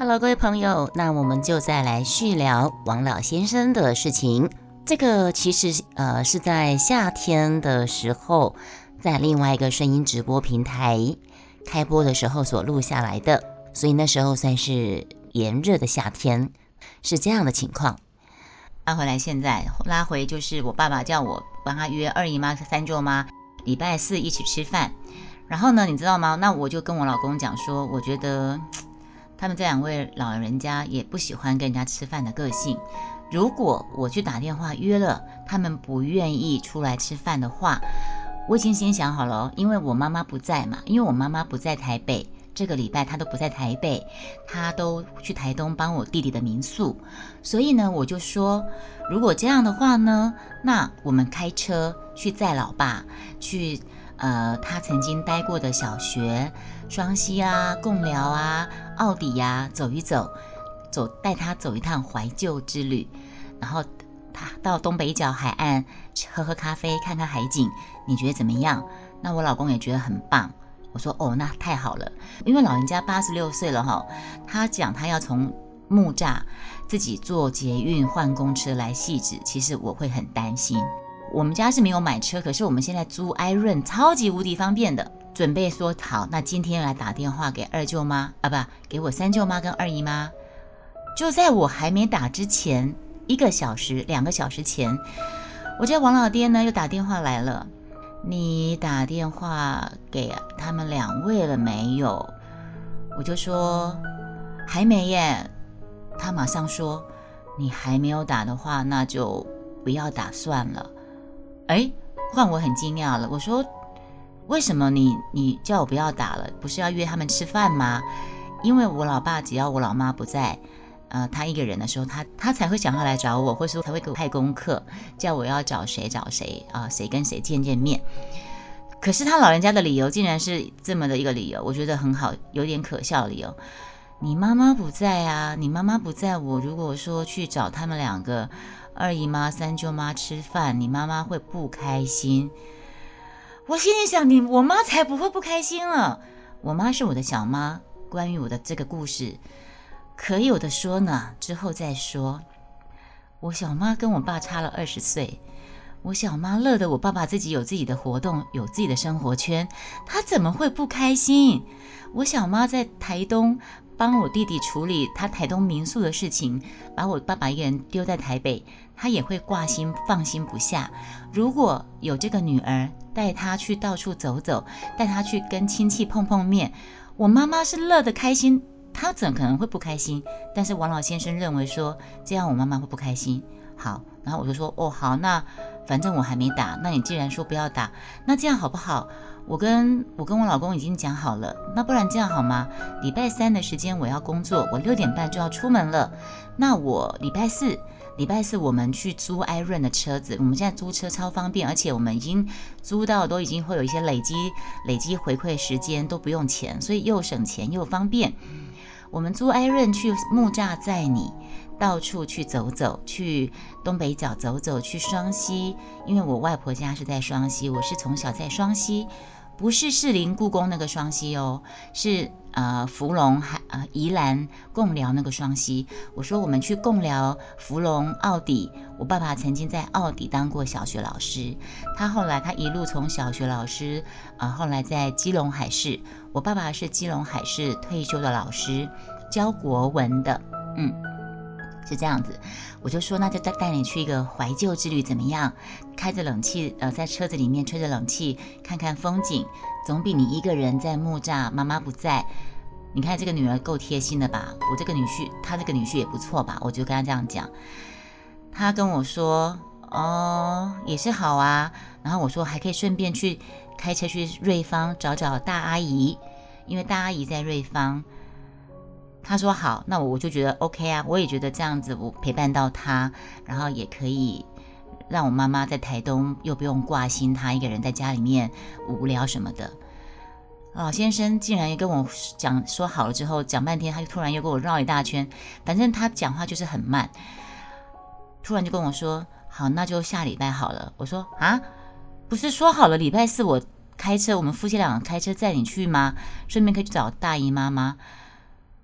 Hello，各位朋友，那我们就再来续聊王老先生的事情。这个其实呃是在夏天的时候，在另外一个声音直播平台开播的时候所录下来的，所以那时候算是炎热的夏天，是这样的情况。拉回来，现在拉回就是我爸爸叫我帮他约二姨妈、三舅妈，礼拜四一起吃饭。然后呢，你知道吗？那我就跟我老公讲说，我觉得他们这两位老人家也不喜欢跟人家吃饭的个性。如果我去打电话约了，他们不愿意出来吃饭的话，我已经先想好了，因为我妈妈不在嘛，因为我妈妈不在台北，这个礼拜她都不在台北，她都去台东帮我弟弟的民宿，所以呢，我就说，如果这样的话呢，那我们开车去载老爸去。呃，他曾经待过的小学，双溪啊、贡寮啊、奥迪呀，走一走，走带他走一趟怀旧之旅，然后他到东北角海岸喝喝咖啡，看看海景，你觉得怎么样？那我老公也觉得很棒。我说哦，那太好了，因为老人家八十六岁了哈，他讲他要从木栅自己坐捷运换公车来细致，其实我会很担心。我们家是没有买车，可是我们现在租艾润超级无敌方便的。准备说好，那今天来打电话给二舅妈啊，不，给我三舅妈跟二姨妈。就在我还没打之前，一个小时、两个小时前，我家王老爹呢又打电话来了。你打电话给他们两位了没有？我就说还没耶。他马上说，你还没有打的话，那就不要打算了。哎，换我很惊讶了。我说，为什么你你叫我不要打了？不是要约他们吃饭吗？因为我老爸只要我老妈不在，呃，他一个人的时候，他他才会想要来找我，或是说才会给我派功课，叫我要找谁找谁啊，谁跟谁见见面。可是他老人家的理由竟然是这么的一个理由，我觉得很好，有点可笑理由。你妈妈不在啊，你妈妈不在，我如果说去找他们两个。二姨妈、三舅妈吃饭，你妈妈会不开心。我心里想，你我妈才不会不开心了。我妈是我的小妈，关于我的这个故事，可有的说呢，之后再说。我小妈跟我爸差了二十岁，我小妈乐得我爸爸自己有自己的活动，有自己的生活圈，她怎么会不开心？我小妈在台东。帮我弟弟处理他台东民宿的事情，把我爸爸一个人丢在台北，他也会挂心放心不下。如果有这个女儿带他去到处走走，带他去跟亲戚碰碰面，我妈妈是乐得开心，他怎可能会不开心？但是王老先生认为说这样我妈妈会不开心。好，然后我就说哦好，那反正我还没打，那你既然说不要打，那这样好不好？我跟我跟我老公已经讲好了，那不然这样好吗？礼拜三的时间我要工作，我六点半就要出门了。那我礼拜四，礼拜四我们去租艾润的车子。我们现在租车超方便，而且我们已经租到都已经会有一些累积累积回馈时间，都不用钱，所以又省钱又方便。我们租艾润去木栅载你。到处去走走，去东北角走走，去双溪，因为我外婆家是在双溪，我是从小在双溪，不是士林故宫那个双溪哦，是呃芙蓉还呃宜兰贡寮那个双溪。我说我们去贡寮、芙蓉、奥底，我爸爸曾经在奥底当过小学老师，他后来他一路从小学老师啊，后来在基隆海事，我爸爸是基隆海事退休的老师，教国文的，嗯。是这样子，我就说那就带带你去一个怀旧之旅怎么样？开着冷气，呃，在车子里面吹着冷气，看看风景，总比你一个人在木栅，妈妈不在。你看这个女儿够贴心的吧？我这个女婿，他这个女婿也不错吧？我就跟他这样讲，他跟我说，哦，也是好啊。然后我说还可以顺便去开车去瑞芳找找大阿姨，因为大阿姨在瑞芳。他说好，那我就觉得 OK 啊，我也觉得这样子，我陪伴到他，然后也可以让我妈妈在台东又不用挂心，他一个人在家里面无聊什么的。老先生竟然也跟我讲说好了之后，讲半天，他就突然又跟我绕一大圈，反正他讲话就是很慢，突然就跟我说好，那就下礼拜好了。我说啊，不是说好了礼拜四我开车，我们夫妻两个开车载你去吗？顺便可以去找大姨妈吗？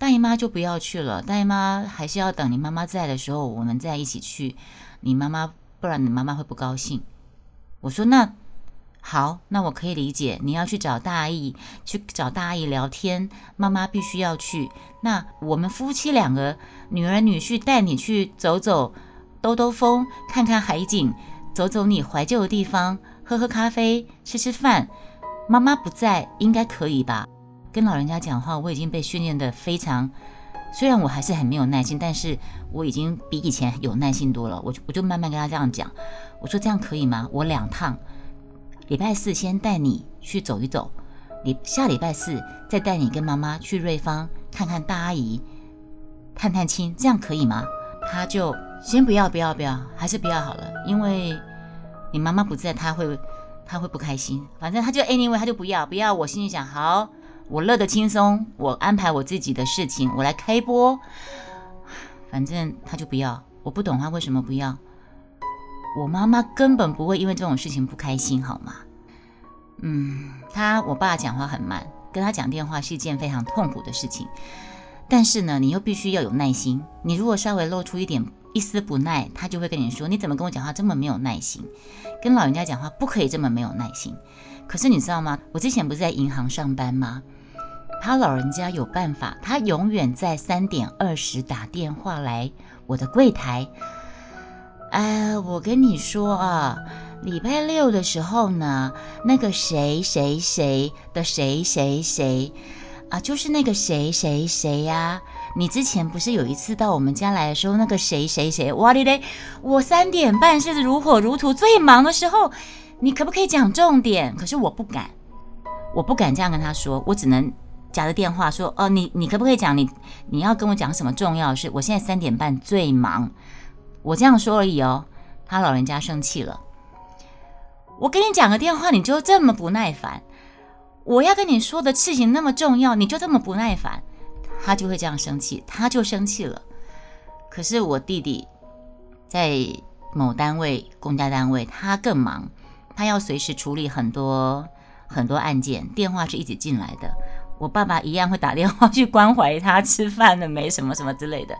大姨妈就不要去了，大姨妈还是要等你妈妈在的时候，我们再一起去。你妈妈，不然你妈妈会不高兴。我说那好，那我可以理解，你要去找大姨，去找大姨聊天，妈妈必须要去。那我们夫妻两个，女儿女婿带你去走走，兜兜风，看看海景，走走你怀旧的地方，喝喝咖啡，吃吃饭。妈妈不在，应该可以吧？跟老人家讲话，我已经被训练的非常，虽然我还是很没有耐心，但是我已经比以前有耐心多了。我就我就慢慢跟他这样讲，我说这样可以吗？我两趟，礼拜四先带你去走一走，礼下礼拜四再带你跟妈妈去瑞芳看看大阿姨，探探亲，这样可以吗？他就先不要不要不要，还是不要好了，因为你妈妈不在，他会他会不开心。反正他就 anyway，他就不要不要。我心里想好。我乐得轻松，我安排我自己的事情，我来开播。反正他就不要，我不懂他为什么不要。我妈妈根本不会因为这种事情不开心，好吗？嗯，他我爸讲话很慢，跟他讲电话是一件非常痛苦的事情。但是呢，你又必须要有耐心。你如果稍微露出一点一丝不耐，他就会跟你说：“你怎么跟我讲话这么没有耐心？”跟老人家讲话不可以这么没有耐心。可是你知道吗？我之前不是在银行上班吗？他老人家有办法，他永远在三点二十打电话来我的柜台。哎，我跟你说啊，礼拜六的时候呢，那个谁谁谁的谁谁谁啊，就是那个谁谁谁呀。你之前不是有一次到我们家来的时候，那个谁谁谁，哇哩嘞，我三点半是如火如荼最忙的时候，你可不可以讲重点？可是我不敢，我不敢这样跟他说，我只能。夹着电话说：“哦，你你可不可以讲你你要跟我讲什么重要的事？我现在三点半最忙，我这样说而已哦。”他老人家生气了。我跟你讲个电话，你就这么不耐烦？我要跟你说的事情那么重要，你就这么不耐烦？他就会这样生气，他就生气了。可是我弟弟在某单位公家单位，他更忙，他要随时处理很多很多案件，电话是一直进来的。我爸爸一样会打电话去关怀他吃饭了没什么什么之类的。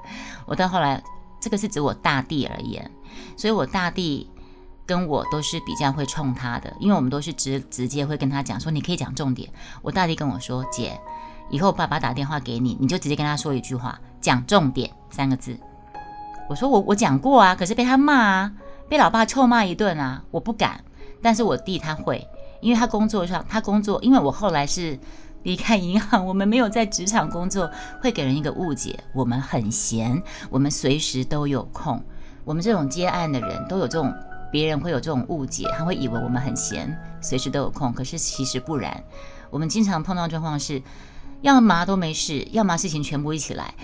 我到后来，这个是指我大弟而言，所以我大弟跟我都是比较会冲他的，因为我们都是直直接会跟他讲说，你可以讲重点。我大弟跟我说，姐，以后爸爸打电话给你，你就直接跟他说一句话，讲重点三个字。我说我我讲过啊，可是被他骂啊，被老爸臭骂一顿啊，我不敢。但是我弟他会，因为他工作上他工作，因为我后来是。离开银行，我们没有在职场工作，会给人一个误解，我们很闲，我们随时都有空。我们这种接案的人都有这种，别人会有这种误解，他会以为我们很闲，随时都有空。可是其实不然，我们经常碰到状况是，要么都没事，要么事情全部一起来。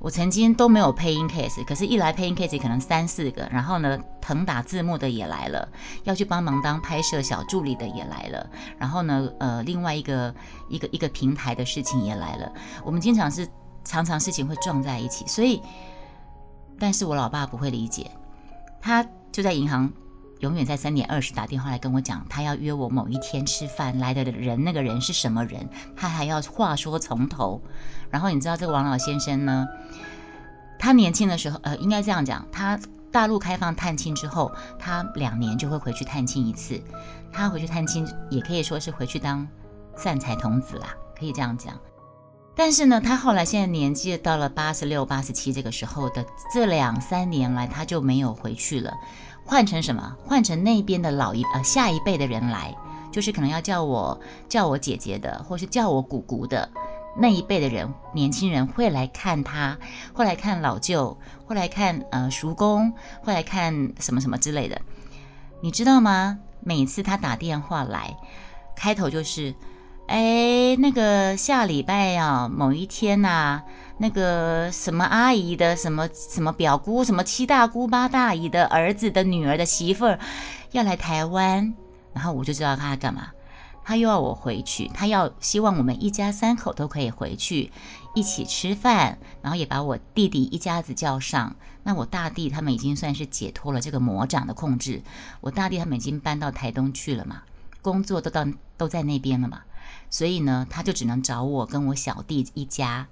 我曾经都没有配音 case，可是，一来配音 case 可能三四个，然后呢，腾打字幕的也来了，要去帮忙当拍摄小助理的也来了，然后呢，呃，另外一个一个一个平台的事情也来了。我们经常是常常事情会撞在一起，所以，但是我老爸不会理解，他就在银行。永远在三点二十打电话来跟我讲，他要约我某一天吃饭来的人，那个人是什么人？他还要话说从头。然后你知道这个王老先生呢？他年轻的时候，呃，应该这样讲，他大陆开放探亲之后，他两年就会回去探亲一次。他回去探亲也可以说是回去当散财童子啦，可以这样讲。但是呢，他后来现在年纪到了八十六、八十七这个时候的这两三年来，他就没有回去了。换成什么？换成那边的老一呃下一辈的人来，就是可能要叫我叫我姐姐的，或是叫我姑姑的那一辈的人，年轻人会来看他，会来看老舅，会来看呃叔公，会来看什么什么之类的。你知道吗？每次他打电话来，开头就是，哎，那个下礼拜呀，某一天呐。那个什么阿姨的什么什么表姑什么七大姑八大姨的儿子的女儿的媳妇儿要来台湾，然后我就知道他干嘛，他又要我回去，他要希望我们一家三口都可以回去一起吃饭，然后也把我弟弟一家子叫上。那我大弟他们已经算是解脱了这个魔掌的控制，我大弟他们已经搬到台东去了嘛，工作都到都在那边了嘛，所以呢，他就只能找我跟我小弟一家。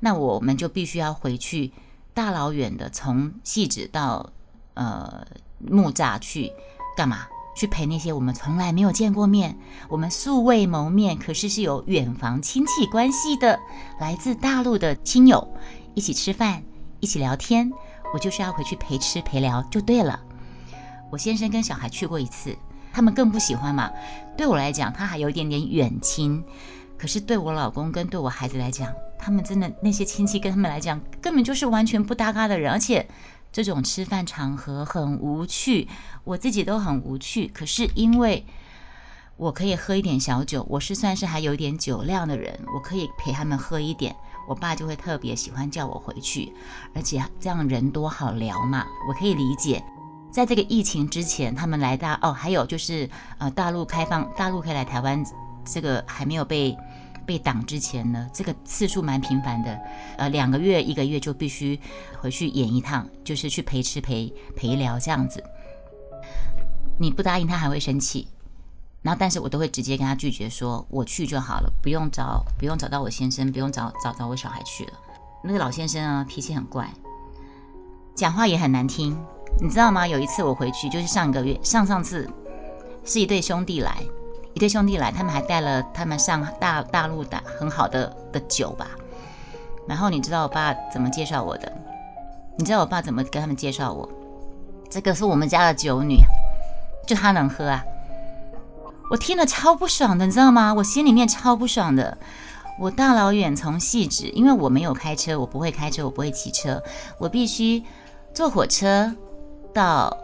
那我们就必须要回去大老远的从细致到呃木栅去干嘛？去陪那些我们从来没有见过面、我们素未谋面，可是是有远房亲戚关系的来自大陆的亲友一起吃饭、一起聊天。我就是要回去陪吃陪聊就对了。我先生跟小孩去过一次，他们更不喜欢嘛。对我来讲，他还有一点点远亲，可是对我老公跟对我孩子来讲，他们真的那些亲戚跟他们来讲，根本就是完全不搭嘎的人，而且这种吃饭场合很无趣，我自己都很无趣。可是因为我可以喝一点小酒，我是算是还有一点酒量的人，我可以陪他们喝一点。我爸就会特别喜欢叫我回去，而且这样人多好聊嘛，我可以理解。在这个疫情之前，他们来大哦，还有就是呃，大陆开放，大陆可以来台湾，这个还没有被被挡之前呢，这个次数蛮频繁的，呃，两个月一个月就必须回去演一趟，就是去陪吃陪陪聊这样子。你不答应他还会生气。然后，但是我都会直接跟他拒绝，说我去就好了，不用找，不用找到我先生，不用找找找我小孩去了。那个老先生啊，脾气很怪，讲话也很难听，你知道吗？有一次我回去，就是上个月上上次，是一对兄弟来，一对兄弟来，他们还带了他们上大大陆的很好的的酒吧。然后你知道我爸怎么介绍我的？你知道我爸怎么跟他们介绍我？这个是我们家的酒女，就她能喝啊。我听了超不爽的，你知道吗？我心里面超不爽的。我大老远从细致，因为我没有开车，我不会开车，我不会骑车，我必须坐火车到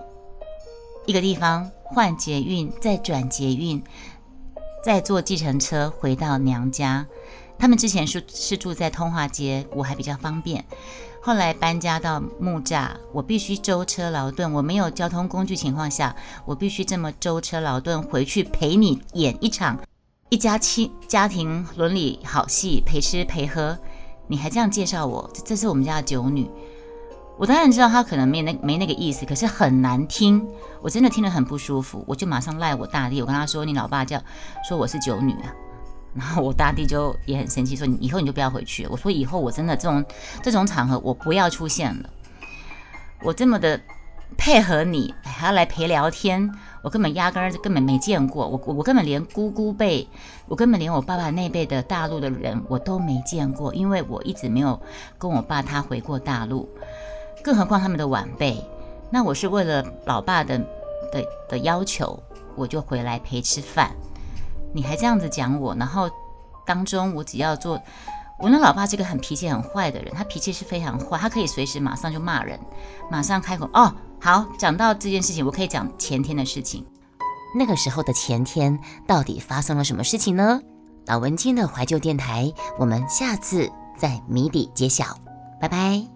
一个地方换捷运，再转捷运，再坐计程车回到娘家。他们之前是是住在通化街，我还比较方便。后来搬家到木栅，我必须舟车劳顿。我没有交通工具情况下，我必须这么舟车劳顿回去陪你演一场一家亲家庭伦理好戏，陪吃陪喝。你还这样介绍我，这是我们家的九女。我当然知道他可能没那没那个意思，可是很难听，我真的听得很不舒服。我就马上赖我大弟，我跟他说：“你老爸叫说我是九女啊。”然后我大弟就也很生气，说你以后你就不要回去。我说以后我真的这种这种场合我不要出现了。我这么的配合你，还要来陪聊天，我根本压根儿根本没见过。我我根本连姑姑辈，我根本连我爸爸那辈的大陆的人我都没见过，因为我一直没有跟我爸他回过大陆，更何况他们的晚辈。那我是为了老爸的的的要求，我就回来陪吃饭。你还这样子讲我，然后当中我只要做，我那老爸是个很脾气很坏的人，他脾气是非常坏，他可以随时马上就骂人，马上开口哦。好，讲到这件事情，我可以讲前天的事情。那个时候的前天到底发生了什么事情呢？老文青的怀旧电台，我们下次再谜底揭晓，拜拜。